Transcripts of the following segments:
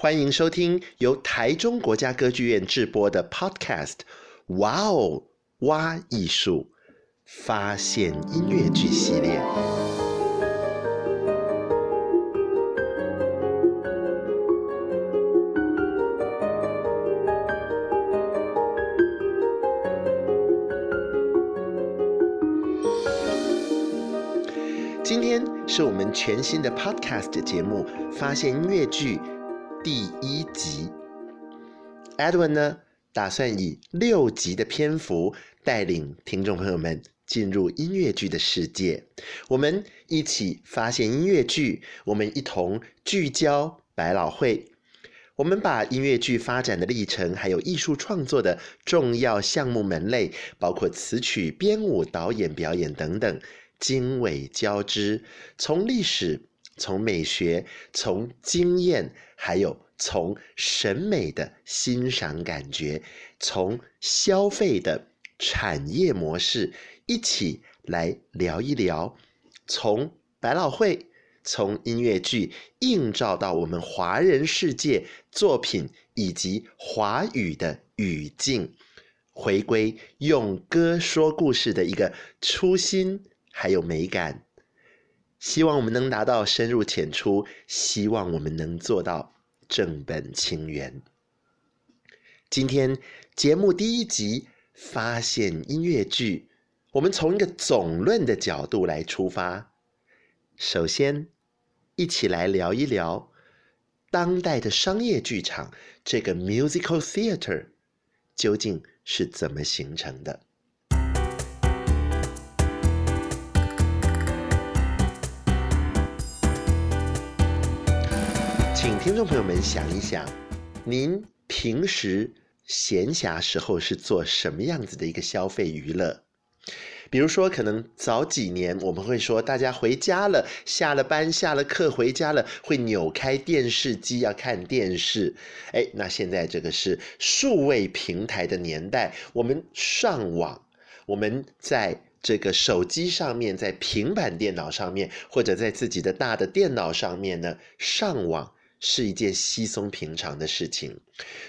欢迎收听由台中国家歌剧院制播的 Podcast，哇哦，哇艺术，发现音乐剧系列。今天是我们全新的 Podcast 节目《发现音乐剧》。第一集，Edwin 呢，打算以六集的篇幅带领听众朋友们进入音乐剧的世界。我们一起发现音乐剧，我们一同聚焦百老汇。我们把音乐剧发展的历程，还有艺术创作的重要项目门类，包括词曲、编舞、导演、表演等等，经纬交织，从历史。从美学，从经验，还有从审美的欣赏感觉，从消费的产业模式，一起来聊一聊。从百老汇，从音乐剧映照到我们华人世界作品以及华语的语境，回归用歌说故事的一个初心，还有美感。希望我们能达到深入浅出，希望我们能做到正本清源。今天节目第一集发现音乐剧，我们从一个总论的角度来出发。首先，一起来聊一聊当代的商业剧场，这个 musical theater 究竟是怎么形成的。请听众朋友们想一想，您平时闲暇时候是做什么样子的一个消费娱乐？比如说，可能早几年我们会说，大家回家了，下了班、下了课回家了，会扭开电视机要看电视。哎，那现在这个是数位平台的年代，我们上网，我们在这个手机上面，在平板电脑上面，或者在自己的大的电脑上面呢，上网。是一件稀松平常的事情。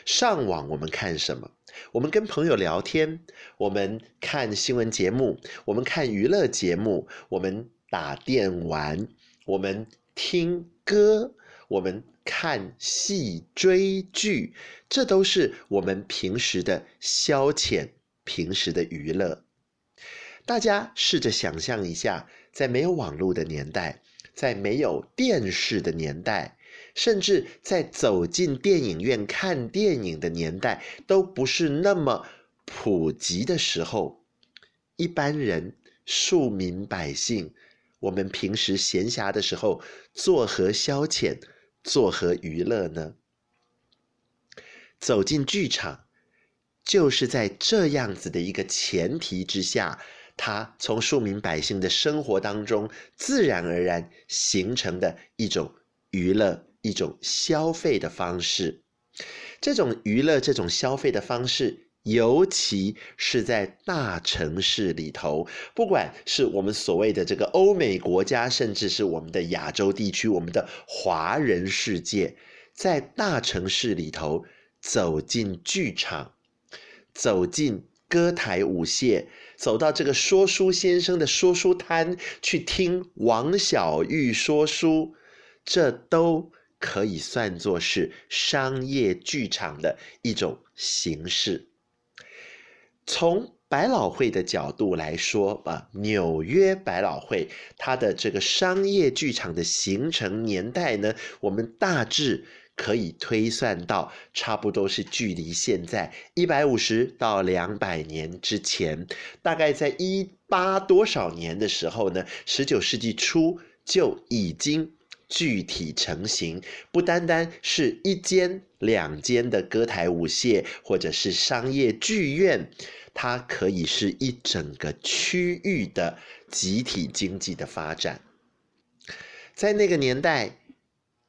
上网，我们看什么？我们跟朋友聊天，我们看新闻节目，我们看娱乐节目，我们打电玩，我们听歌，我们看戏、追剧，这都是我们平时的消遣，平时的娱乐。大家试着想象一下，在没有网络的年代，在没有电视的年代。甚至在走进电影院看电影的年代都不是那么普及的时候，一般人、庶民百姓，我们平时闲暇的时候作何消遣、作何娱乐呢？走进剧场，就是在这样子的一个前提之下，他从庶民百姓的生活当中自然而然形成的一种娱乐。一种消费的方式，这种娱乐、这种消费的方式，尤其是在大城市里头，不管是我们所谓的这个欧美国家，甚至是我们的亚洲地区、我们的华人世界，在大城市里头走进剧场，走进歌台舞榭，走到这个说书先生的说书摊去听王小玉说书，这都。可以算作是商业剧场的一种形式。从百老汇的角度来说，啊，纽约百老汇它的这个商业剧场的形成年代呢，我们大致可以推算到，差不多是距离现在一百五十到两百年之前，大概在一八多少年的时候呢，十九世纪初就已经。具体成型，不单单是一间、两间的歌台舞榭，或者是商业剧院，它可以是一整个区域的集体经济的发展。在那个年代，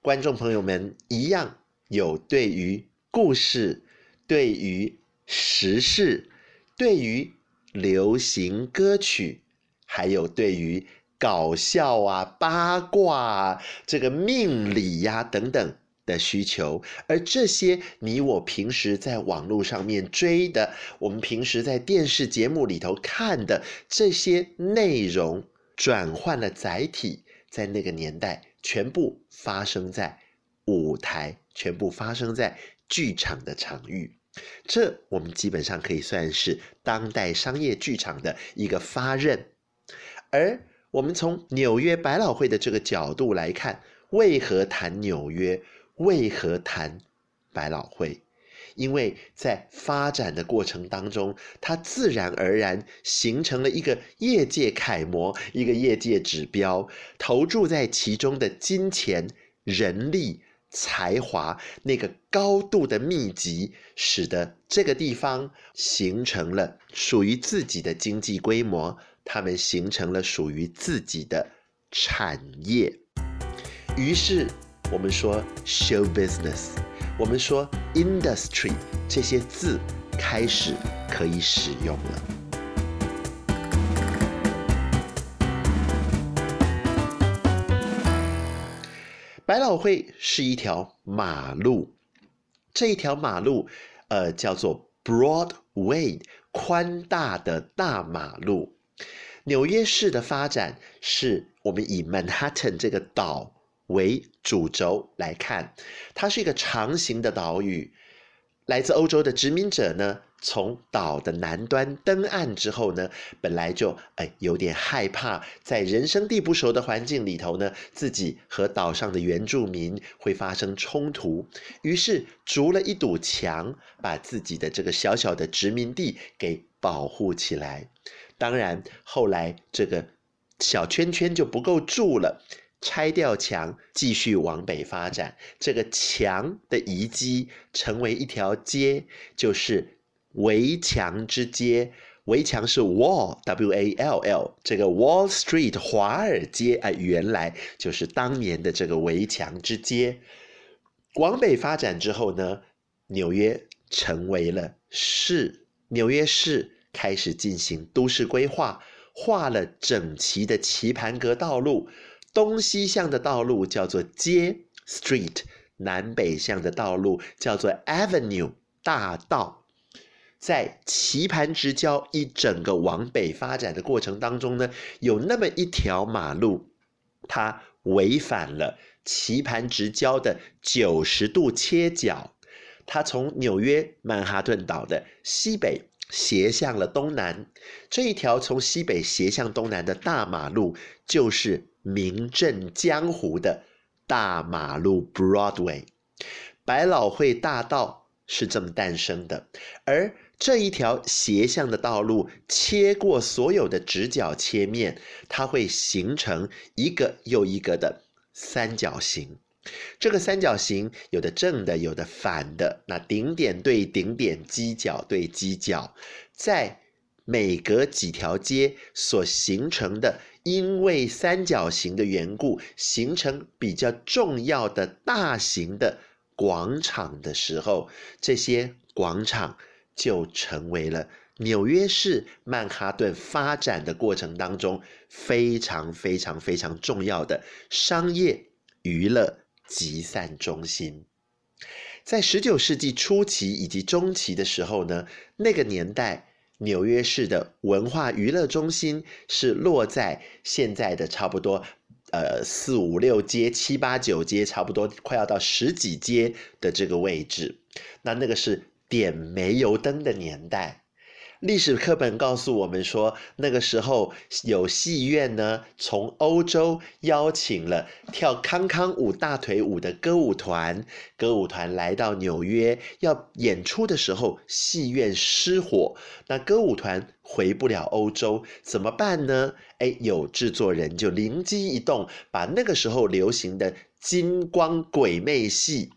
观众朋友们一样有对于故事、对于时事、对于流行歌曲，还有对于搞笑啊、八卦啊、这个命理呀、等等的需求，而这些你我平时在网络上面追的，我们平时在电视节目里头看的这些内容，转换了载体，在那个年代全部发生在舞台，全部发生在剧场的场域。这我们基本上可以算是当代商业剧场的一个发軔，而。我们从纽约百老汇的这个角度来看，为何谈纽约？为何谈百老汇？因为在发展的过程当中，它自然而然形成了一个业界楷模，一个业界指标。投注在其中的金钱、人力、才华，那个高度的密集，使得这个地方形成了属于自己的经济规模。他们形成了属于自己的产业，于是我们说 show business，我们说 industry，这些字开始可以使用了。百老汇是一条马路，这一条马路，呃，叫做 Broadway，宽大的大马路。纽约市的发展是我们以曼哈顿这个岛为主轴来看，它是一个长形的岛屿。来自欧洲的殖民者呢，从岛的南端登岸之后呢，本来就哎有点害怕，在人生地不熟的环境里头呢，自己和岛上的原住民会发生冲突，于是筑了一堵墙，把自己的这个小小的殖民地给保护起来。当然，后来这个小圈圈就不够住了，拆掉墙，继续往北发展。这个墙的遗迹成为一条街，就是围墙之街。围墙是 wall，W-A-L-L，这个 Wall Street 华尔街啊，原来就是当年的这个围墙之街。往北发展之后呢，纽约成为了市，纽约市。开始进行都市规划，画了整齐的棋盘格道路，东西向的道路叫做街 （street），南北向的道路叫做 avenue（ 大道）。在棋盘直交一整个往北发展的过程当中呢，有那么一条马路，它违反了棋盘直交的九十度切角，它从纽约曼哈顿岛的西北。斜向了东南，这一条从西北斜向东南的大马路，就是名震江湖的大马路 Broadway。百老汇大道是这么诞生的，而这一条斜向的道路切过所有的直角切面，它会形成一个又一个的三角形。这个三角形有的正的，有的反的。那顶点对顶点，犄角对犄角，在每隔几条街所形成的，因为三角形的缘故，形成比较重要的大型的广场的时候，这些广场就成为了纽约市曼哈顿发展的过程当中非常非常非常重要的商业娱乐。集散中心，在十九世纪初期以及中期的时候呢，那个年代纽约市的文化娱乐中心是落在现在的差不多呃四五六街、七八九街，差不多快要到十几街的这个位置。那那个是点煤油灯的年代。历史课本告诉我们说，那个时候有戏院呢，从欧洲邀请了跳康康舞、大腿舞的歌舞团，歌舞团来到纽约要演出的时候，戏院失火，那歌舞团回不了欧洲，怎么办呢？哎，有制作人就灵机一动，把那个时候流行的金光鬼魅戏，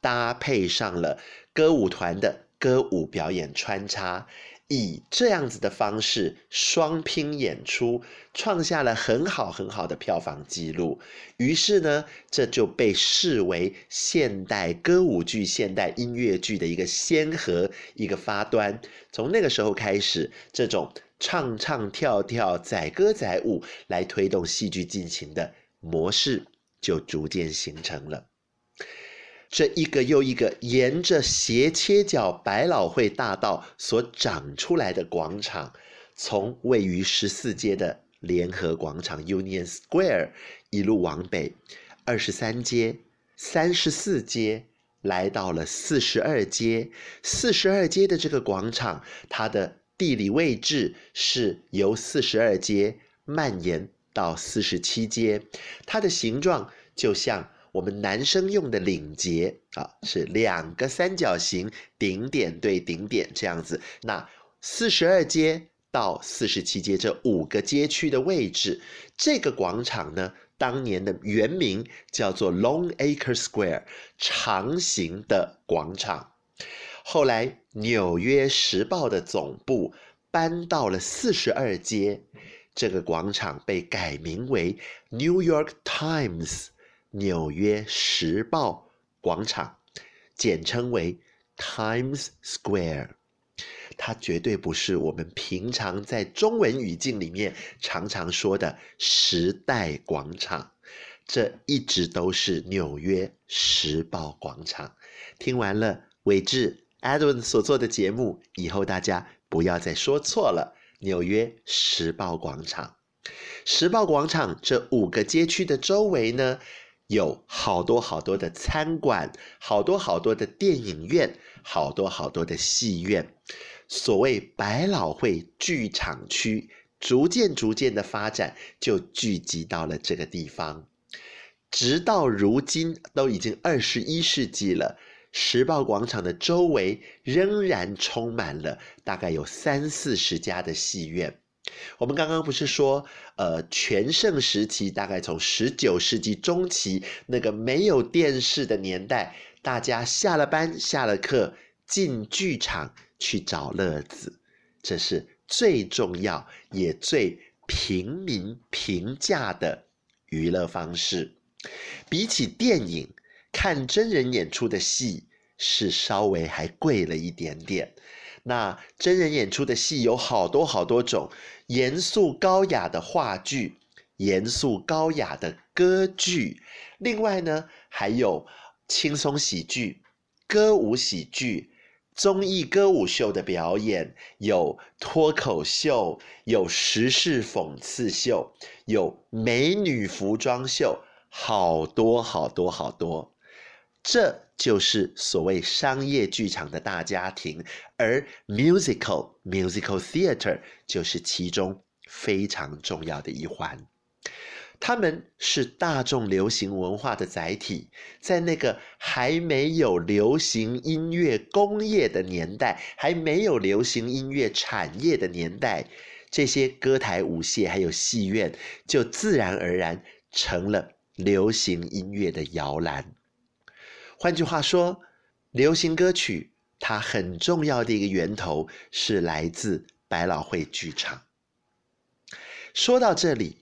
搭配上了歌舞团的歌舞表演穿插。以这样子的方式双拼演出，创下了很好很好的票房纪录。于是呢，这就被视为现代歌舞剧、现代音乐剧的一个先河、一个发端。从那个时候开始，这种唱唱跳跳、载歌载舞来推动戏剧进行的模式，就逐渐形成了。这一个又一个沿着斜切角百老汇大道所长出来的广场，从位于十四街的联合广场 （Union Square） 一路往北，二十三街、三十四街，来到了四十二街。四十二街的这个广场，它的地理位置是由四十二街蔓延到四十七街，它的形状就像。我们男生用的领结啊，是两个三角形，顶点对顶点这样子。那四十二街到四十七街这五个街区的位置，这个广场呢，当年的原名叫做 Longacre Square，长形的广场。后来纽约时报的总部搬到了四十二街，这个广场被改名为 New York Times。纽约时报广场，简称为 Times Square，它绝对不是我们平常在中文语境里面常常说的时代广场，这一直都是纽约时报广场。听完了伟志 Edwin 所做的节目以后，大家不要再说错了。纽约时报广场，时报广场这五个街区的周围呢，有好多好多的餐馆，好多好多的电影院，好多好多的戏院。所谓百老汇剧场区，逐渐逐渐的发展，就聚集到了这个地方。直到如今，都已经二十一世纪了，时报广场的周围仍然充满了大概有三四十家的戏院。我们刚刚不是说，呃，全盛时期大概从十九世纪中期那个没有电视的年代，大家下了班、下了课进剧场去找乐子，这是最重要也最平民平价的娱乐方式。比起电影，看真人演出的戏是稍微还贵了一点点。那真人演出的戏有好多好多种，严肃高雅的话剧，严肃高雅的歌剧，另外呢还有轻松喜剧、歌舞喜剧、综艺歌舞秀的表演，有脱口秀，有时事讽刺秀，有美女服装秀，好多好多好多。这就是所谓商业剧场的大家庭，而 musical musical theater 就是其中非常重要的一环。他们是大众流行文化的载体，在那个还没有流行音乐工业的年代，还没有流行音乐产业的年代，这些歌台舞榭还有戏院，就自然而然成了流行音乐的摇篮。换句话说，流行歌曲它很重要的一个源头是来自百老汇剧场。说到这里，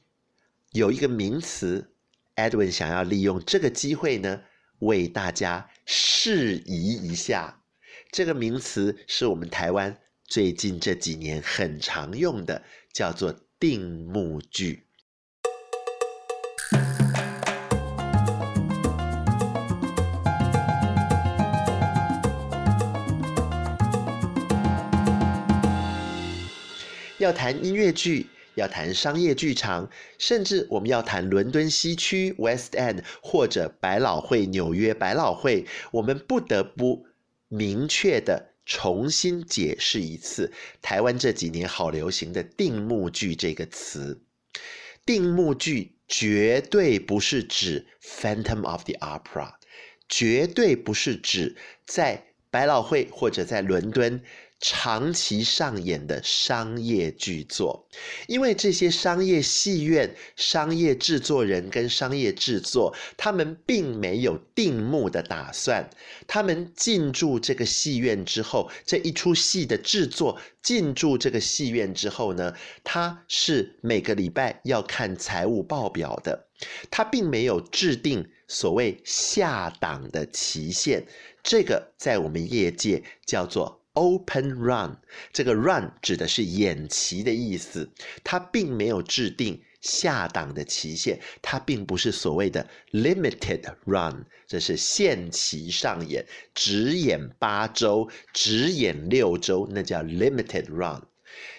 有一个名词，Edwin 想要利用这个机会呢，为大家释疑一下。这个名词是我们台湾最近这几年很常用的，叫做定目剧。要谈音乐剧，要谈商业剧场，甚至我们要谈伦敦西区 West End 或者百老汇纽约百老汇，我们不得不明确地重新解释一次台湾这几年好流行的定目剧这个词。定目剧绝对不是指 Phantom of the Opera，绝对不是指在百老汇或者在伦敦长期上演的商业剧作，因为这些商业戏院、商业制作人跟商业制作，他们并没有定目的打算。他们进驻这个戏院之后，这一出戏的制作进驻这个戏院之后呢，他是每个礼拜要看财务报表的，他并没有制定所谓下档的期限。这个在我们业界叫做 open run，这个 run 指的是演期的意思，它并没有制定下档的期限，它并不是所谓的 limited run，这是限期上演，只演八周，只演六周，那叫 limited run。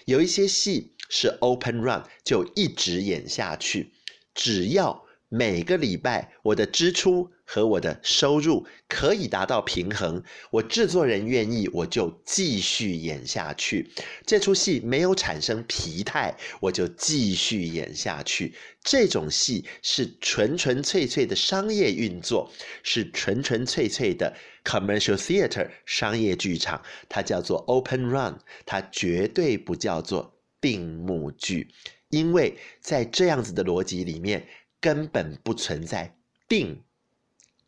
有一些戏是 open run，就一直演下去，只要每个礼拜我的支出和我的收入可以达到平衡，我制作人愿意，我就继续演下去。这出戏没有产生疲态，我就继续演下去。这种戏是纯纯粹粹的商业运作，是纯纯粹粹的 commercial theater 商业剧场，它叫做 open run，它绝对不叫做定目剧，因为在这样子的逻辑里面。根本不存在定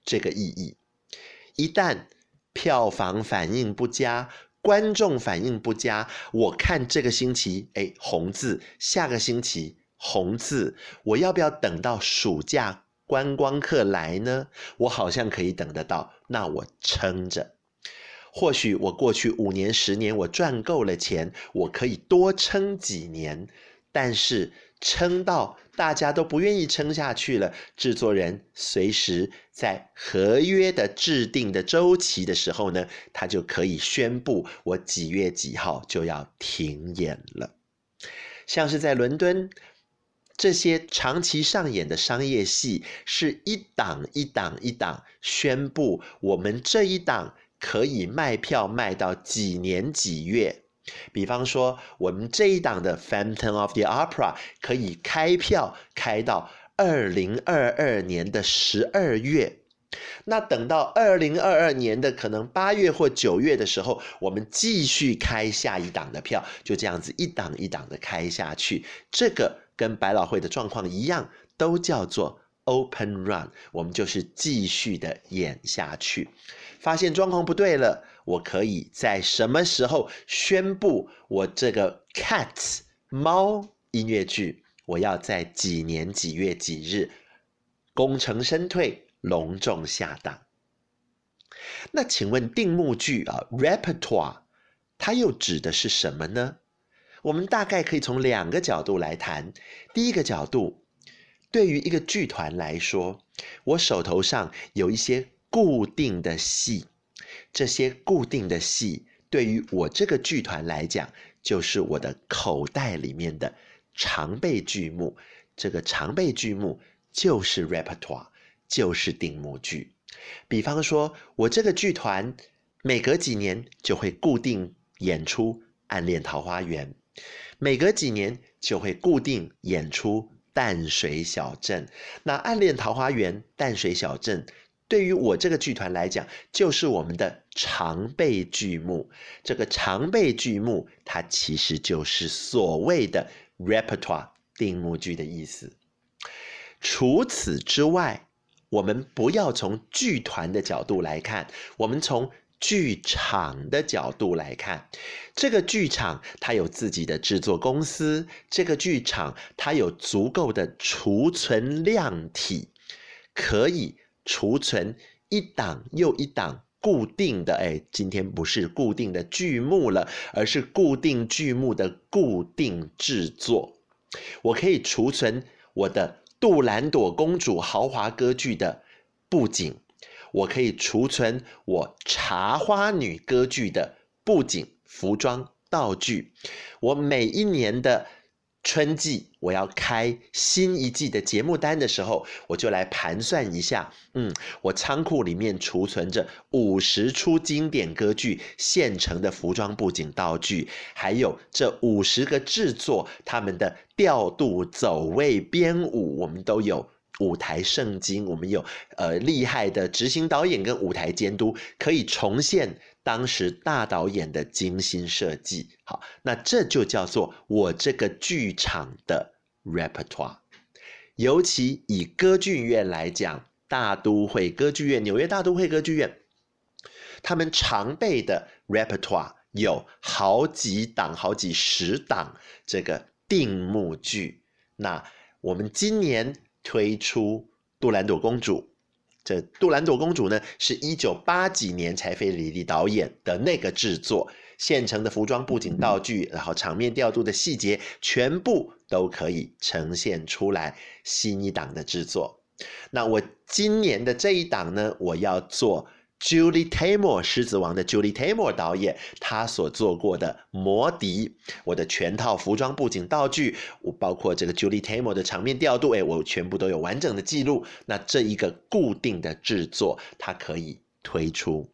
这个意义。一旦票房反应不佳，观众反应不佳，我看这个星期哎红字，下个星期红字，我要不要等到暑假观光客来呢？我好像可以等得到，那我撑着。或许我过去五年、十年我赚够了钱，我可以多撑几年，但是。撑到大家都不愿意撑下去了，制作人随时在合约的制定的周期的时候呢，他就可以宣布我几月几号就要停演了。像是在伦敦，这些长期上演的商业戏，是一档一档一档宣布，我们这一档可以卖票卖到几年几月。比方说，我们这一档的《Phantom of the Opera》可以开票开到二零二二年的十二月，那等到二零二二年的可能八月或九月的时候，我们继续开下一档的票，就这样子一档一档的开下去。这个跟百老汇的状况一样，都叫做 Open Run，我们就是继续的演下去。发现状况不对了。我可以在什么时候宣布我这个 Cats 猫音乐剧，我要在几年几月几日功成身退，隆重下档？那请问定目剧啊，repertoire，它又指的是什么呢？我们大概可以从两个角度来谈。第一个角度，对于一个剧团来说，我手头上有一些固定的戏。这些固定的戏，对于我这个剧团来讲，就是我的口袋里面的常备剧目。这个常备剧目就是 repertoire，就是定目剧。比方说，我这个剧团每隔几年就会固定演出《暗恋桃花源》，每隔几年就会固定演出《淡水小镇》。那《暗恋桃花源》《淡水小镇》。对于我这个剧团来讲，就是我们的常备剧目。这个常备剧目，它其实就是所谓的 repertoire 定目剧的意思。除此之外，我们不要从剧团的角度来看，我们从剧场的角度来看。这个剧场它有自己的制作公司，这个剧场它有足够的储存量体，可以。储存一档又一档固定的，哎，今天不是固定的剧目了，而是固定剧目的固定制作。我可以储存我的杜兰朵公主豪华歌剧的布景，我可以储存我茶花女歌剧的布景、服装、道具。我每一年的。春季我要开新一季的节目单的时候，我就来盘算一下，嗯，我仓库里面储存着五十出经典歌剧现成的服装布景道具，还有这五十个制作他们的调度、走位、编舞，我们都有舞台圣经，我们有呃厉害的执行导演跟舞台监督，可以重现。当时大导演的精心设计。好，那这就叫做我这个剧场的 repertoire。尤其以歌剧院来讲，大都会歌剧院、纽约大都会歌剧院，他们常备的 repertoire 有好几档、好几十档这个定目剧。那我们今年推出《杜兰朵公主》。这《杜兰朵公主》呢，是一九八几年柴菲里利导演的那个制作，现成的服装、布景、道具，然后场面调度的细节，全部都可以呈现出来。新一档的制作，那我今年的这一档呢，我要做。Julie Taymor，《狮子王》的 Julie Taymor 导演，他所做过的《魔笛》，我的全套服装、布景、道具，我包括这个 Julie Taymor 的场面调度，哎，我全部都有完整的记录。那这一个固定的制作，它可以推出。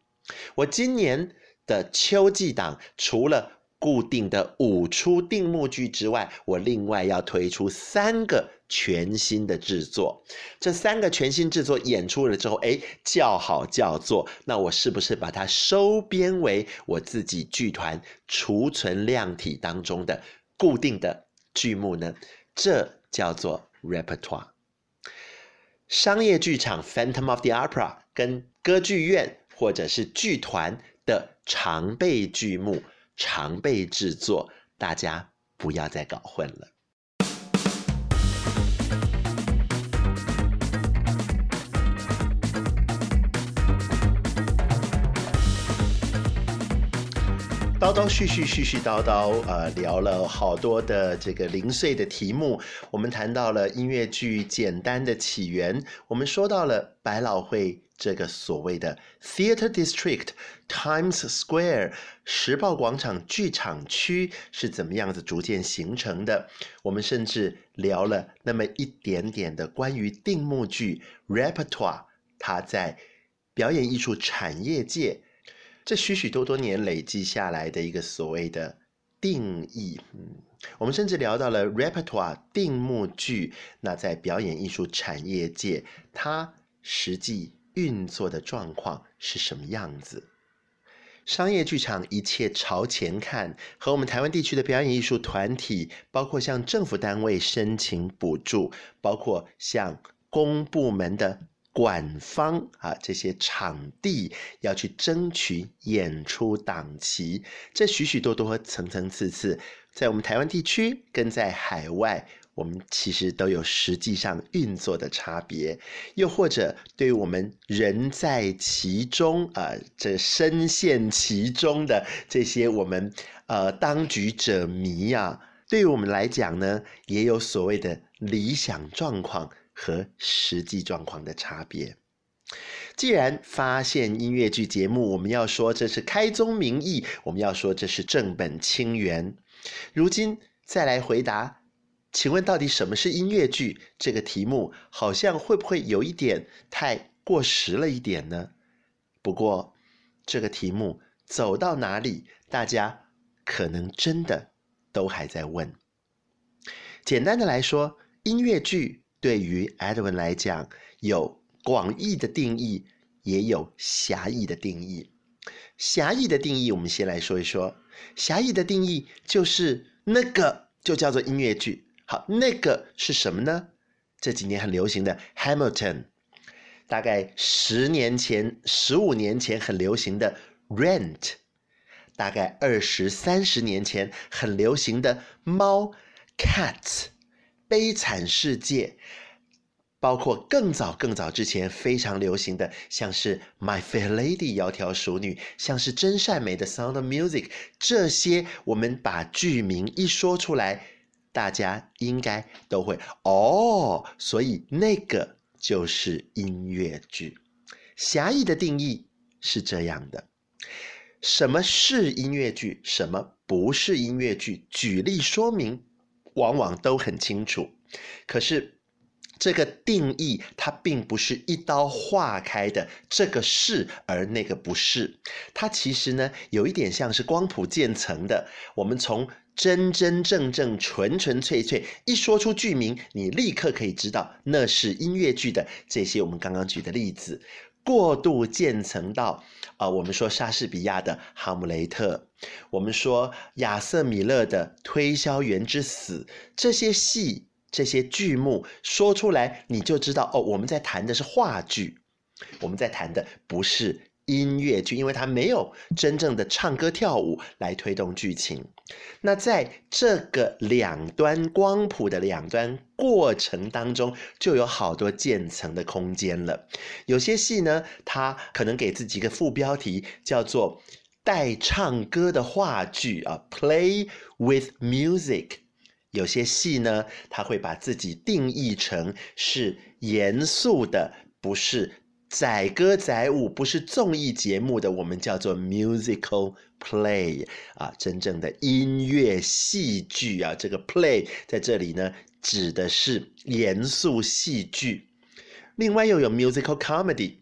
我今年的秋季档，除了固定的五出定目剧之外，我另外要推出三个全新的制作。这三个全新制作演出了之后，哎，叫好叫座，那我是不是把它收编为我自己剧团储存量体当中的固定的剧目呢？这叫做 repertoire。商业剧场 Phantom of the Opera 跟歌剧院或者是剧团的常备剧目。常备制作，大家不要再搞混了。叨叨絮絮絮絮叨叨，呃，聊了好多的这个零碎的题目。我们谈到了音乐剧简单的起源，我们说到了百老汇。这个所谓的 Theater District Times Square 时报广场剧场区是怎么样子逐渐形成的？我们甚至聊了那么一点点的关于定目剧 Repertoire，它在表演艺术产业界这许许多多年累积下来的一个所谓的定义。嗯，我们甚至聊到了 Repertoire 定目剧，那在表演艺术产业界，它实际。运作的状况是什么样子？商业剧场一切朝前看，和我们台湾地区的表演艺术团体，包括向政府单位申请补助，包括向公部门的馆方啊这些场地要去争取演出档期，这许许多多层层次次，在我们台湾地区跟在海外。我们其实都有实际上运作的差别，又或者对于我们人在其中啊、这深陷其中的这些我们呃当局者迷啊，对于我们来讲呢，也有所谓的理想状况和实际状况的差别。既然发现音乐剧节目，我们要说这是开宗明义，我们要说这是正本清源。如今再来回答。请问到底什么是音乐剧？这个题目好像会不会有一点太过时了一点呢？不过这个题目走到哪里，大家可能真的都还在问。简单的来说，音乐剧对于 Edwin 来讲，有广义的定义，也有狭义的定义。狭义的定义，我们先来说一说。狭义的定义就是那个就叫做音乐剧。好，那个是什么呢？这几年很流行的《Hamilton》，大概十年前、十五年前很流行的《Rent》，大概二十三十年前很流行的《猫》Cat《悲惨世界》，包括更早更早之前非常流行的，像是《My Fair Lady》窈窕淑女，像是真善美的《Sound of Music》，这些我们把剧名一说出来。大家应该都会哦，所以那个就是音乐剧。狭义的定义是这样的：什么是音乐剧？什么不是音乐剧？举例说明，往往都很清楚。可是这个定义它并不是一刀划开的，这个是而那个不是。它其实呢，有一点像是光谱渐层的。我们从真真正正、纯纯粹粹，一说出剧名，你立刻可以知道那是音乐剧的。这些我们刚刚举的例子，过度渐层到啊、我们说莎士比亚的《哈姆雷特》，我们说亚瑟·米勒的《推销员之死》，这些戏、这些剧目说出来，你就知道哦，我们在谈的是话剧，我们在谈的不是音乐剧，因为它没有真正的唱歌跳舞来推动剧情。那在这个两端光谱的两端过程当中，就有好多渐层的空间了。有些戏呢，它可能给自己一个副标题，叫做带唱歌的话剧啊，Play with Music。有些戏呢，它会把自己定义成是严肃的，不是。载歌载舞不是综艺节目的，我们叫做 musical play 啊，真正的音乐戏剧啊，这个 play 在这里呢，指的是严肃戏剧。另外又有 musical comedy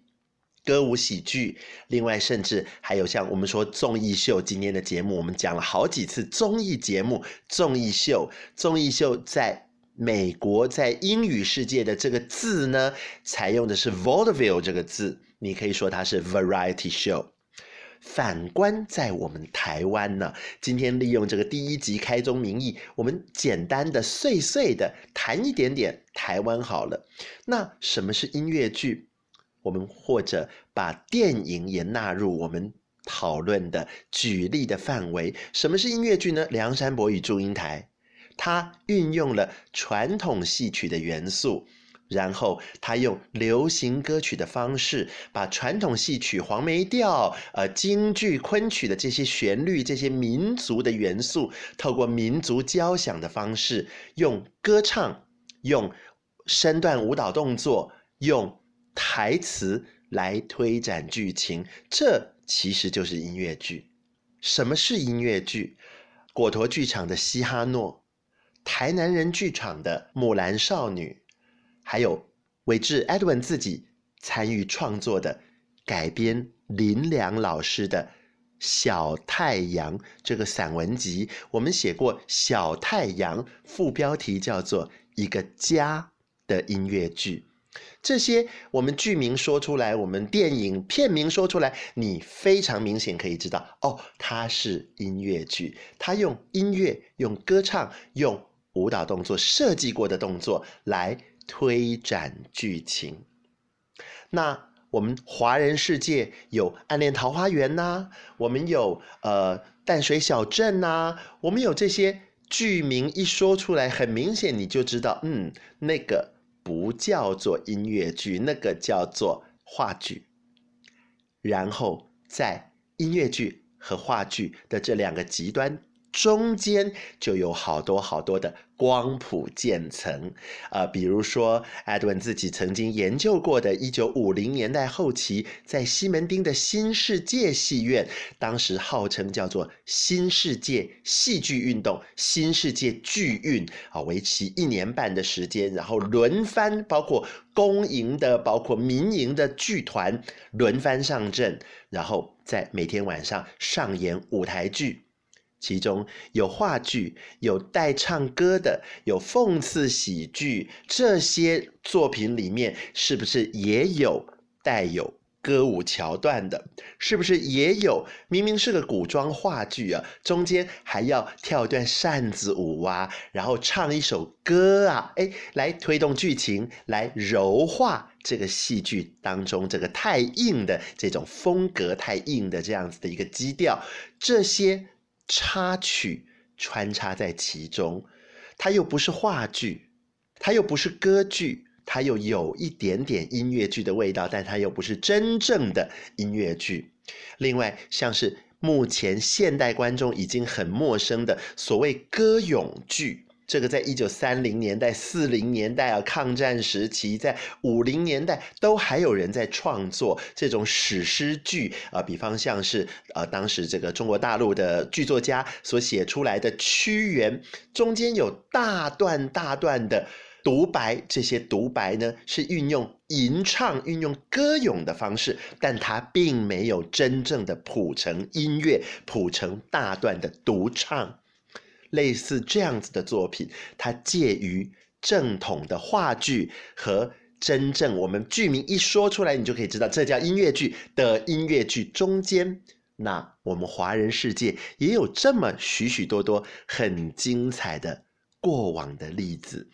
歌舞喜剧，另外甚至还有像我们说综艺秀，今天的节目我们讲了好几次综艺节目、综艺秀、综艺秀在。美国在英语世界的这个字呢，采用的是 vaudeville 这个字，你可以说它是 variety show。反观在我们台湾呢，今天利用这个第一集开宗明义，我们简单的碎碎的谈一点点台湾好了。那什么是音乐剧？我们或者把电影也纳入我们讨论的举例的范围。什么是音乐剧呢？梁山伯与祝英台。他运用了传统戏曲的元素，然后他用流行歌曲的方式，把传统戏曲黄梅调、呃京剧、昆曲的这些旋律、这些民族的元素，透过民族交响的方式，用歌唱、用身段舞蹈动作、用台词来推展剧情。这其实就是音乐剧。什么是音乐剧？果陀剧场的《西哈诺》。台南人剧场的《木兰少女》，还有韦志 Edwin 自己参与创作的改编林良老师的《小太阳》这个散文集，我们写过《小太阳》，副标题叫做《一个家的音乐剧》。这些我们剧名说出来，我们电影片名说出来，你非常明显可以知道，哦，它是音乐剧，它用音乐、用歌唱、用。舞蹈动作设计过的动作来推展剧情。那我们华人世界有《暗恋桃花源》呐，我们有呃淡水小镇呐，我们有这些剧名一说出来，很明显你就知道，嗯，那个不叫做音乐剧，那个叫做话剧。然后在音乐剧和话剧的这两个极端。中间就有好多好多的光谱渐层，啊、呃，比如说 Edwin 自己曾经研究过的，一九五零年代后期，在西门町的新世界戏院，当时号称叫做新世界戏剧运动、新世界剧运，啊，为期一年半的时间，然后轮番，包括公营的、包括民营的剧团轮番上阵，然后在每天晚上上演舞台剧。其中有话剧，有带唱歌的，有讽刺喜剧，这些作品里面是不是也有带有歌舞桥段的？是不是也有明明是个古装话剧啊，中间还要跳一段扇子舞啊，然后唱一首歌啊，哎，来推动剧情，来柔化这个戏剧当中这个太硬的这种风格，太硬的这样子的一个基调，这些。插曲穿插在其中，它又不是话剧，它又不是歌剧，它又有一点点音乐剧的味道，但它又不是真正的音乐剧。另外，像是目前现代观众已经很陌生的所谓歌咏剧。这个在一九三零年代、四零年代啊，抗战时期，在五零年代都还有人在创作这种史诗剧啊，比方像是呃，当时这个中国大陆的剧作家所写出来的《屈原》，中间有大段大段的独白，这些独白呢是运用吟唱、运用歌咏的方式，但它并没有真正的谱成音乐，谱成大段的独唱。类似这样子的作品，它介于正统的话剧和真正我们剧名一说出来，你就可以知道这叫音乐剧的音乐剧中间，那我们华人世界也有这么许许多多很精彩的过往的例子，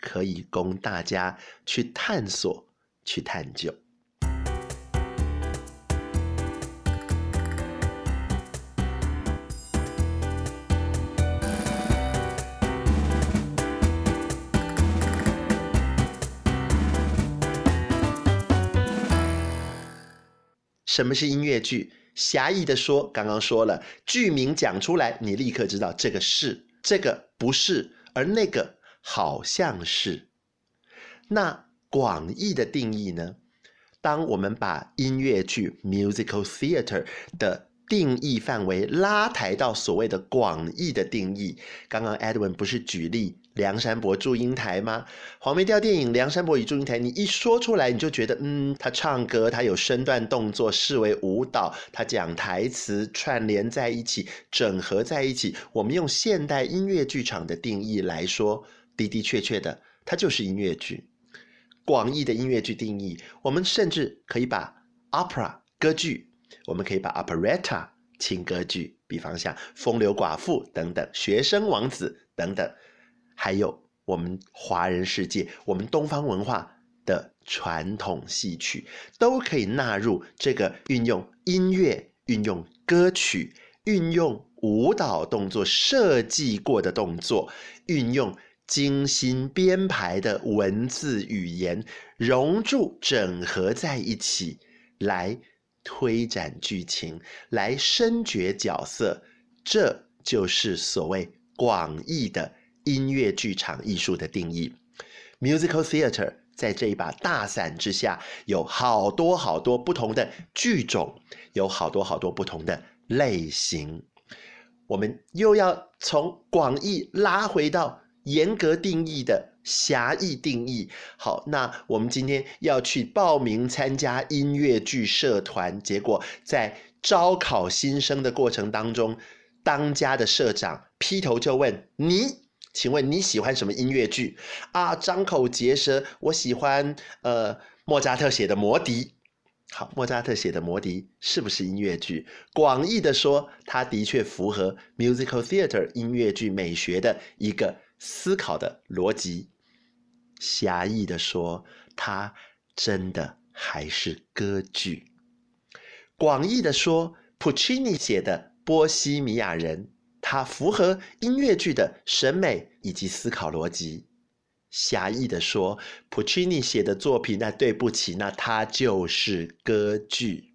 可以供大家去探索、去探究。什么是音乐剧？狭义的说，刚刚说了，剧名讲出来，你立刻知道这个是，这个不是，而那个好像是。那广义的定义呢？当我们把音乐剧 （musical theater） 的定义范围拉抬到所谓的广义的定义，刚刚 Edwin 不是举例？梁山伯祝英台吗？黄梅调电影《梁山伯与祝英台》，你一说出来，你就觉得，嗯，他唱歌，他有身段动作，视为舞蹈，他讲台词，串联在一起，整合在一起。我们用现代音乐剧场的定义来说，的的确确的，它就是音乐剧。广义的音乐剧定义，我们甚至可以把 opera 歌剧，我们可以把 operetta 轻歌剧，比方像《风流寡妇》等等，《学生王子》等等。还有我们华人世界，我们东方文化的传统戏曲，都可以纳入这个运用音乐、运用歌曲、运用舞蹈动作设计过的动作，运用精心编排的文字语言，融入整合在一起，来推展剧情，来深掘角色，这就是所谓广义的。音乐剧场艺术的定义，musical theater 在这一把大伞之下，有好多好多不同的剧种，有好多好多不同的类型。我们又要从广义拉回到严格定义的狭义定义。好，那我们今天要去报名参加音乐剧社团，结果在招考新生的过程当中，当家的社长劈头就问你。请问你喜欢什么音乐剧啊？张口结舌，我喜欢呃莫扎特写的《魔笛》。好，莫扎特写的《魔笛》是不是音乐剧？广义的说，它的确符合 musical theater 音乐剧美学的一个思考的逻辑。狭义的说，它真的还是歌剧。广义的说，普契尼写的《波西米亚人》。它符合音乐剧的审美以及思考逻辑。狭义的说，普契尼写的作品，那对不起，那它就是歌剧。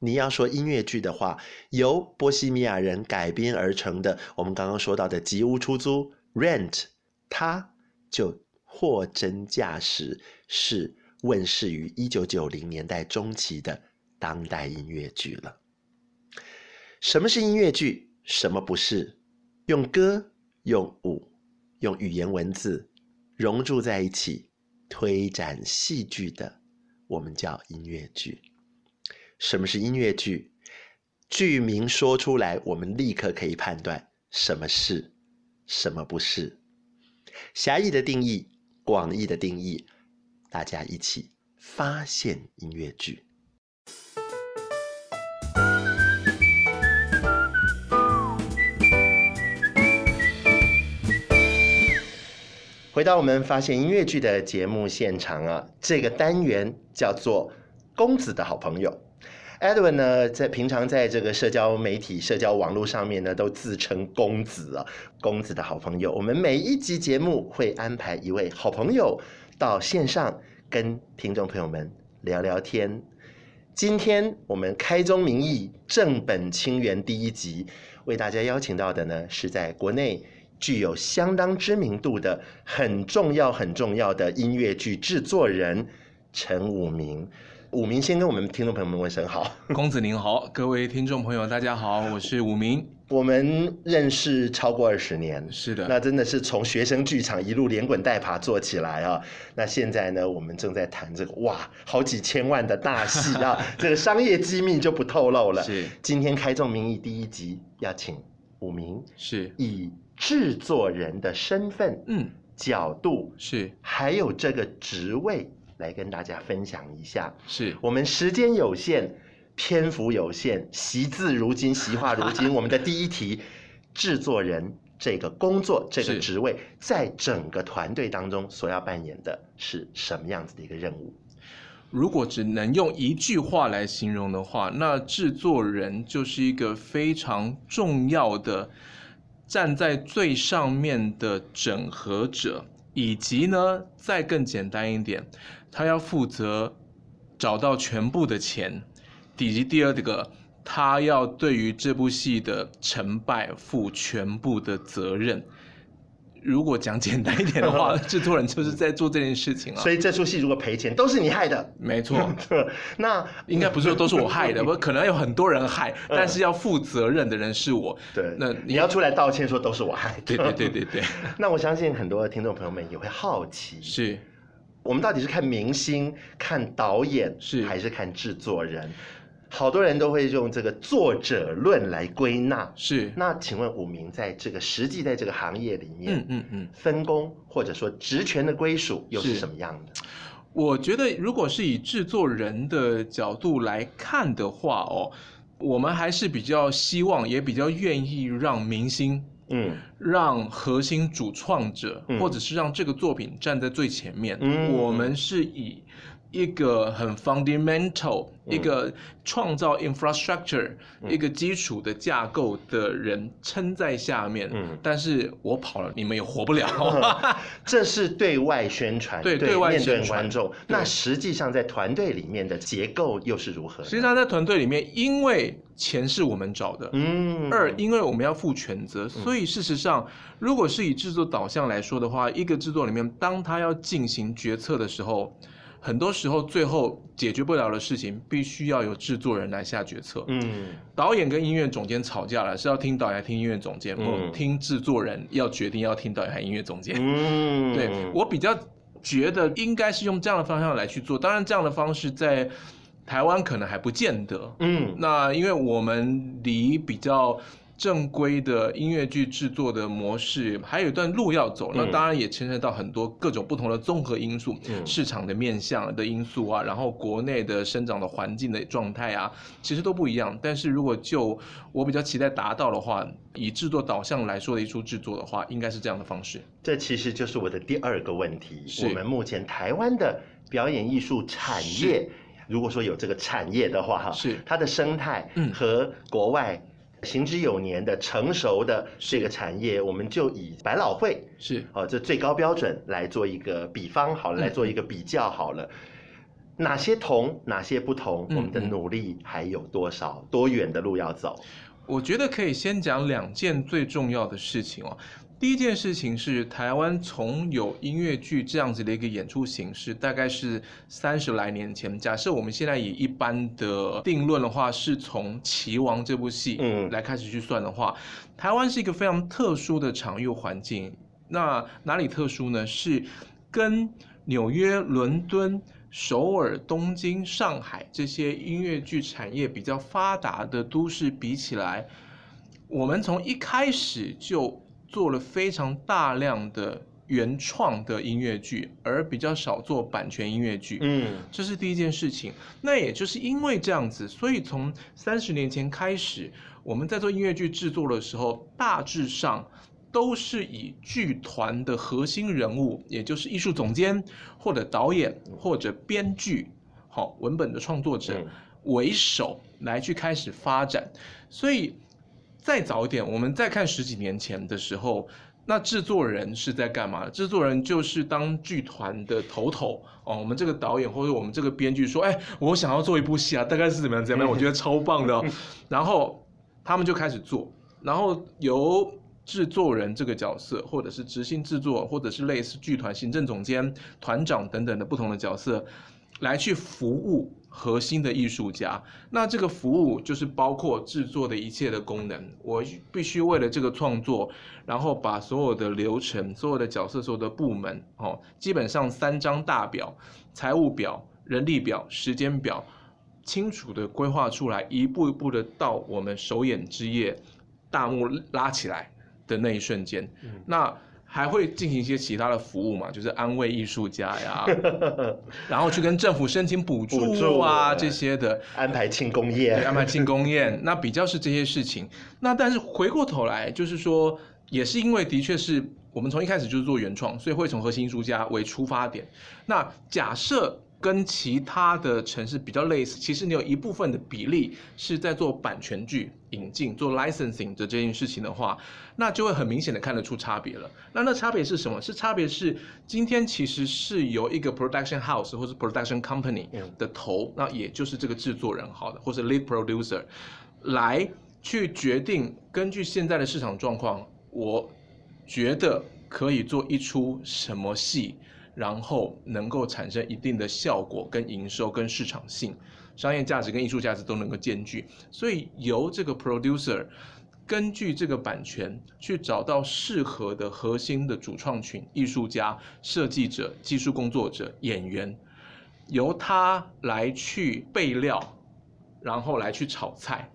你要说音乐剧的话，由波西米亚人改编而成的，我们刚刚说到的《吉屋出租》（Rent），它就货真价实，是问世于一九九零年代中期的当代音乐剧了。什么是音乐剧？什么不是？用歌、用舞、用语言文字融入在一起，推展戏剧的，我们叫音乐剧。什么是音乐剧？剧名说出来，我们立刻可以判断什么是，什么不是。狭义的定义，广义的定义，大家一起发现音乐剧。回到我们发现音乐剧的节目现场啊，这个单元叫做“公子的好朋友”。Edwin 呢，在平常在这个社交媒体、社交网络上面呢，都自称公子啊，“公子的好朋友”。我们每一集节目会安排一位好朋友到线上跟听众朋友们聊聊天。今天我们开宗明义，正本清源第一集为大家邀请到的呢，是在国内。具有相当知名度的、很重要、很重要的音乐剧制作人陈武明。武明先跟我们听众朋友们问声好。公子您好，各位听众朋友大家好，我是武明。我们认识超过二十年，是的，那真的是从学生剧场一路连滚带爬做起来啊。那现在呢，我们正在谈这个哇，好几千万的大戏啊，这个商业机密就不透露了。是，今天开宗明义第一集要请武明，是以。制作人的身份，嗯，角度是，还有这个职位，来跟大家分享一下。是我们时间有限，篇幅有限，习字如金，惜话如金。我们的第一题，制作人这个工作这个职位，在整个团队当中所要扮演的是什么样子的一个任务？如果只能用一句话来形容的话，那制作人就是一个非常重要的站在最上面的整合者，以及呢，再更简单一点，他要负责找到全部的钱，以及第二个，他要对于这部戏的成败负全部的责任。如果讲简单一点的话，制作人就是在做这件事情啊。所以这出戏如果赔钱，都是你害的。没错，那应该不是说都是我害的，不可能有很多人害，但是要负责任的人是我。对，那你要出来道歉说都是我害的。对对对对对。那我相信很多的听众朋友们也会好奇，是我们到底是看明星、看导演，是还是看制作人？好多人都会用这个作者论来归纳，是。那请问武明在这个实际在这个行业里面，嗯嗯嗯，分工或者说职权的归属又是什么样的？我觉得，如果是以制作人的角度来看的话，哦，我们还是比较希望，也比较愿意让明星，嗯，让核心主创者，嗯，或者是让这个作品站在最前面。嗯，我们是以。一个很 fundamental，一个创造 infrastructure，一个基础的架构的人撑在下面，嗯，但是我跑了，你们也活不了。这是对外宣传，对对外宣传观众。那实际上在团队里面的结构又是如何？实际上在团队里面，因为钱是我们找的，嗯，二因为我们要负全责，所以事实上，如果是以制作导向来说的话，一个制作里面，当他要进行决策的时候。很多时候，最后解决不了的事情，必须要由制作人来下决策。嗯，导演跟音乐总监吵架了，是要听导演还听音乐总监，听制作人要决定要听导演还音乐总监。嗯，对，我比较觉得应该是用这样的方向来去做。当然，这样的方式在台湾可能还不见得。嗯，那因为我们离比较。正规的音乐剧制作的模式还有一段路要走，嗯、那当然也牵涉到很多各种不同的综合因素，嗯、市场的面向的因素啊，然后国内的生长的环境的状态啊，其实都不一样。但是如果就我比较期待达到的话，以制作导向来说的一出制作的话，应该是这样的方式。这其实就是我的第二个问题。我们目前台湾的表演艺术产业，如果说有这个产业的话，哈，是它的生态和国外。行之有年的成熟的这个产业，我们就以百老汇是哦，这最高标准来做一个比方好了，来做一个比较好了。哪些同，哪些不同？我们的努力还有多少，多远的路要走？我觉得可以先讲两件最重要的事情哦。第一件事情是，台湾从有音乐剧这样子的一个演出形式，大概是三十来年前。假设我们现在以一般的定论的话，是从《棋王》这部戏来开始去算的话，嗯、台湾是一个非常特殊的场域环境。那哪里特殊呢？是跟纽约、伦敦、首尔、东京、上海这些音乐剧产业比较发达的都市比起来，我们从一开始就。做了非常大量的原创的音乐剧，而比较少做版权音乐剧。嗯，这是第一件事情。那也就是因为这样子，所以从三十年前开始，我们在做音乐剧制作的时候，大致上都是以剧团的核心人物，也就是艺术总监或者导演或者编剧，好，文本的创作者为首来去开始发展，所以。再早一点，我们再看十几年前的时候，那制作人是在干嘛？制作人就是当剧团的头头哦。我们这个导演或者我们这个编剧说：“哎，我想要做一部戏啊，大概是怎么样怎么样？我觉得超棒的哦。”然后他们就开始做，然后由制作人这个角色，或者是执行制作，或者是类似剧团行政总监、团长等等的不同的角色，来去服务。核心的艺术家，那这个服务就是包括制作的一切的功能。我必须为了这个创作，然后把所有的流程、所有的角色、所有的部门，哦，基本上三张大表：财务表、人力表、时间表，清楚的规划出来，一步一步的到我们首演之夜，大幕拉起来的那一瞬间。嗯、那还会进行一些其他的服务嘛，就是安慰艺术家呀，然后去跟政府申请补助啊这些的，安排庆功宴，安排庆功宴，那比较是这些事情。那但是回过头来，就是说，也是因为的确是我们从一开始就是做原创，所以会从核心艺术家为出发点。那假设。跟其他的城市比较类似，其实你有一部分的比例是在做版权剧引进、做 licensing 的这件事情的话，那就会很明显的看得出差别了。那那差别是什么？是差别是今天其实是由一个 production house 或是 production company 的头，那也就是这个制作人好的，或是 lead producer 来去决定，根据现在的市场状况，我觉得可以做一出什么戏。然后能够产生一定的效果、跟营收、跟市场性、商业价值跟艺术价值都能够兼具，所以由这个 producer 根据这个版权去找到适合的核心的主创群、艺术家、设计者、技术工作者、演员，由他来去备料，然后来去炒菜。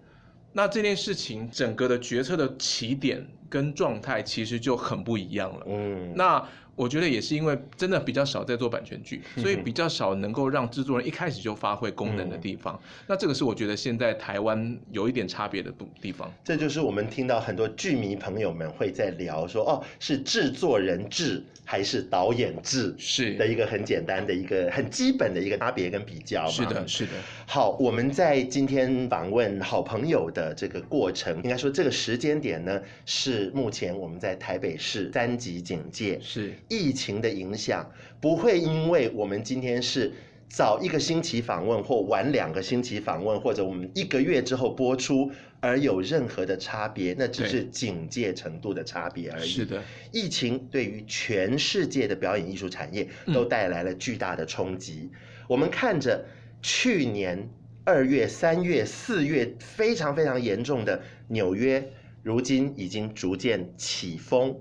那这件事情整个的决策的起点跟状态其实就很不一样了。嗯，那。我觉得也是因为真的比较少在做版权剧，所以比较少能够让制作人一开始就发挥功能的地方。嗯、那这个是我觉得现在台湾有一点差别的地方。这就是我们听到很多剧迷朋友们会在聊说，哦，是制作人制还是导演制？是的一个很简单的一个很基本的一个差别跟比较。是的，是的。好，我们在今天访问好朋友的这个过程，应该说这个时间点呢，是目前我们在台北市三级警戒。是。疫情的影响不会因为我们今天是早一个星期访问或晚两个星期访问，或者我们一个月之后播出而有任何的差别，那只是警戒程度的差别而已。是的，疫情对于全世界的表演艺术产业都带来了巨大的冲击。嗯。我们看着去年二月、三月、四月非常非常严重的纽约，如今已经逐渐起风。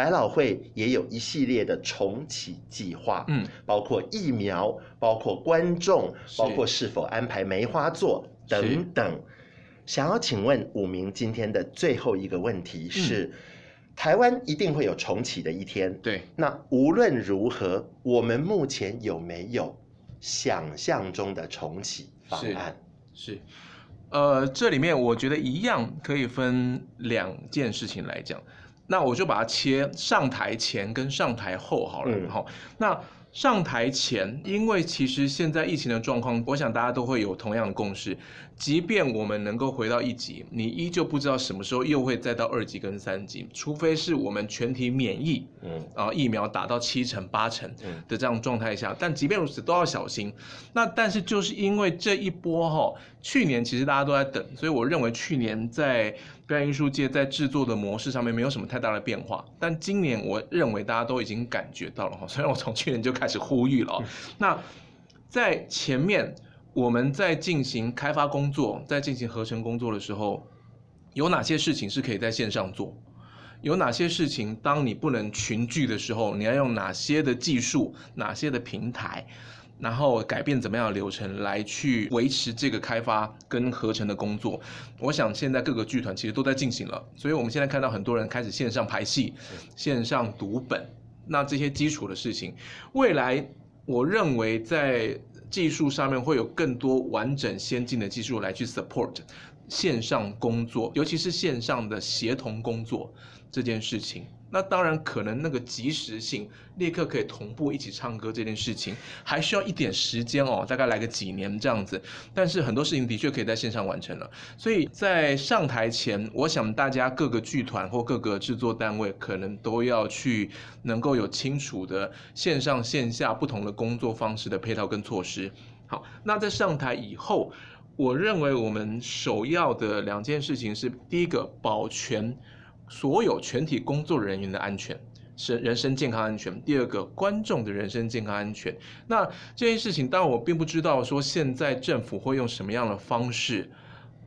百老汇也有一系列的重启计划，嗯，包括疫苗，包括观众，包括是否安排梅花座等等。想要请问武明今天的最后一个问题是：嗯、台湾一定会有重启的一天，对？那无论如何，我们目前有没有想象中的重启方案？是，是，呃，这里面我觉得一样可以分两件事情来讲。那我就把它切上台前跟上台后好了，好、嗯，那。上台前，因为其实现在疫情的状况，我想大家都会有同样的共识。即便我们能够回到一级，你依旧不知道什么时候又会再到二级跟三级，除非是我们全体免疫，嗯，啊疫苗打到七成八成的这样状态下。但即便如此，都要小心。那但是就是因为这一波哈，去年其实大家都在等，所以我认为去年在表演艺术界在制作的模式上面没有什么太大的变化。但今年我认为大家都已经感觉到了哈，虽然我从去年就。开始呼吁了。那在前面我们在进行开发工作，在进行合成工作的时候，有哪些事情是可以在线上做？有哪些事情当你不能群聚的时候，你要用哪些的技术、哪些的平台，然后改变怎么样的流程来去维持这个开发跟合成的工作？我想现在各个剧团其实都在进行了，所以我们现在看到很多人开始线上排戏、线上读本。那这些基础的事情，未来我认为在技术上面会有更多完整先进的技术来去 support 线上工作，尤其是线上的协同工作这件事情。那当然，可能那个即时性，立刻可以同步一起唱歌这件事情，还需要一点时间哦，大概来个几年这样子。但是很多事情的确可以在线上完成了。所以在上台前，我想大家各个剧团或各个制作单位，可能都要去能够有清楚的线上线下不同的工作方式的配套跟措施。好，那在上台以后，我认为我们首要的两件事情是：第一个，保全。所有全体工作人员的安全是人身健康安全。第二个，观众的人身健康安全。那这件事情，当然我并不知道说现在政府会用什么样的方式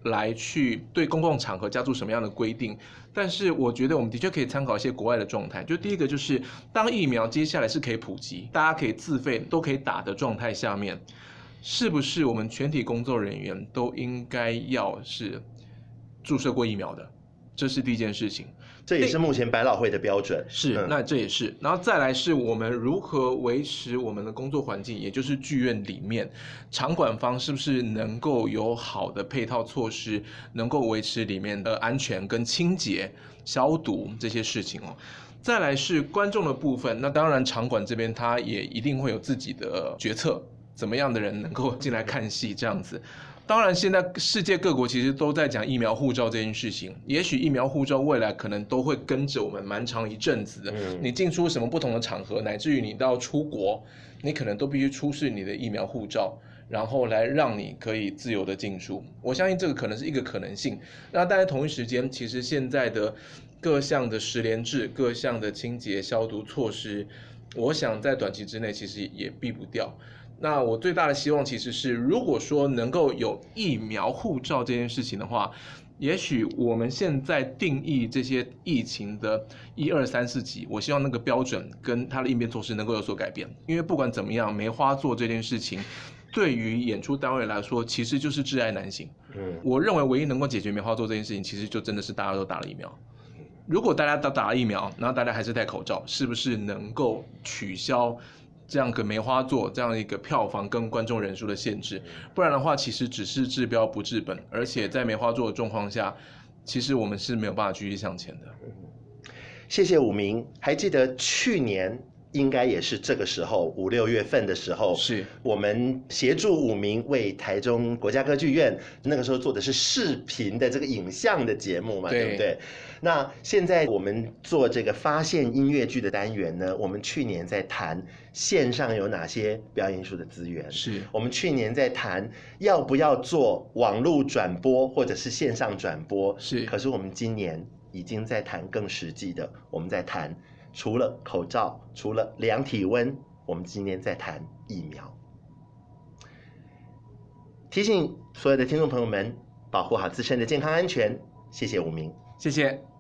来去对公共场合加注什么样的规定。但是我觉得我们的确可以参考一些国外的状态。就第一个，就是当疫苗接下来是可以普及，大家可以自费都可以打的状态下面，是不是我们全体工作人员都应该要是注射过疫苗的？这是第一件事情，这也是目前百老汇的标准。是，嗯、那这也是，然后再来是我们如何维持我们的工作环境，也就是剧院里面场馆方是不是能够有好的配套措施，能够维持里面的安全跟清洁、消毒这些事情哦。再来是观众的部分，那当然场馆这边他也一定会有自己的决策，怎么样的人能够进来看戏这样子。当然，现在世界各国其实都在讲疫苗护照这件事情。也许疫苗护照未来可能都会跟着我们蛮长一阵子的。嗯。你进出什么不同的场合，乃至于你到出国，你可能都必须出示你的疫苗护照，然后来让你可以自由的进出。我相信这个可能是一个可能性。那大家同一时间，其实现在的各项的十连制、各项的清洁消毒措施，我想在短期之内其实也避不掉。那我最大的希望其实是，如果说能够有疫苗护照这件事情的话，也许我们现在定义这些疫情的一二三四级，我希望那个标准跟它的应变措施能够有所改变。因为不管怎么样，梅花座这件事情，对于演出单位来说，其实就是挚爱难行。嗯，我认为唯一能够解决梅花座这件事情，其实就真的是大家都打了疫苗。如果大家都打了疫苗，然后大家还是戴口罩，是不是能够取消？这样个梅花座这样一个票房跟观众人数的限制，不然的话，其实只是治标不治本，而且在梅花座的状况下，其实我们是没有办法继续向前的。谢谢武明，还记得去年应该也是这个时候五六月份的时候，是我们协助五名为台中国家歌剧院那个时候做的是视频的这个影像的节目嘛，对，对不对？那现在我们做这个发现音乐剧的单元呢，我们去年在谈线上有哪些表演艺术的资源，是我们去年在谈要不要做网络转播或者是线上转播，是。可是我们今年已经在谈更实际的，我们在谈除了口罩，除了量体温，我们今天在谈疫苗。提醒所有的听众朋友们，保护好自身的健康安全。谢谢武明，谢谢。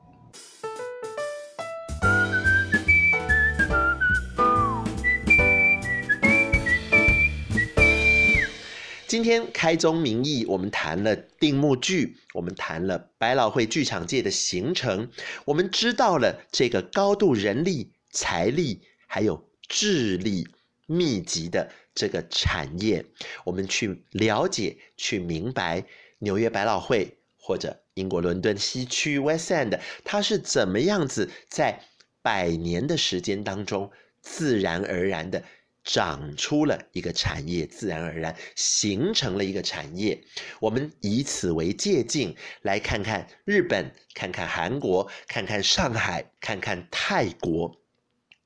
今天开宗明义，我们谈了定目剧，我们谈了百老汇剧场界的形成，我们知道了这个高度人力、财力还有智力密集的这个产业，我们去了解、去明白纽约百老汇或者英国伦敦西区 West End，它是怎么样子在百年的时间当中自然而然的。长出了一个产业，自然而然形成了一个产业。我们以此为借镜，来看看日本，看看韩国，看看上海，看看泰国，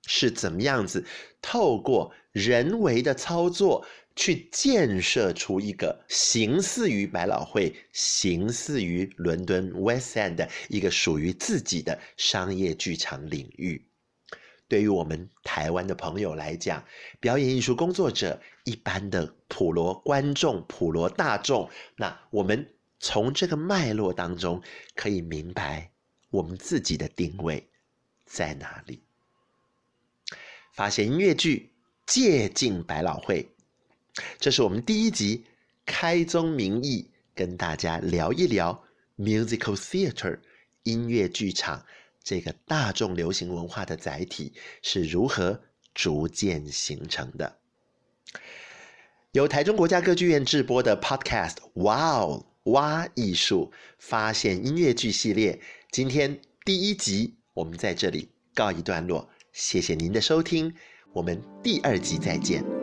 是怎么样子透过人为的操作去建设出一个形似于百老汇、形似于伦敦 West End 的一个属于自己的商业剧场领域。对于我们台湾的朋友来讲，表演艺术工作者，一般的普罗观众、普罗大众，那我们从这个脉络当中可以明白我们自己的定位在哪里。发现音乐剧，借镜百老汇，这是我们第一集开宗明义跟大家聊一聊 musical theater 音乐剧场。这个大众流行文化的载体是如何逐渐形成的？由台中国家歌剧院制播的 Podcast，哇哦，哇艺术发现音乐剧系列，今天第一集我们在这里告一段落，谢谢您的收听，我们第二集再见。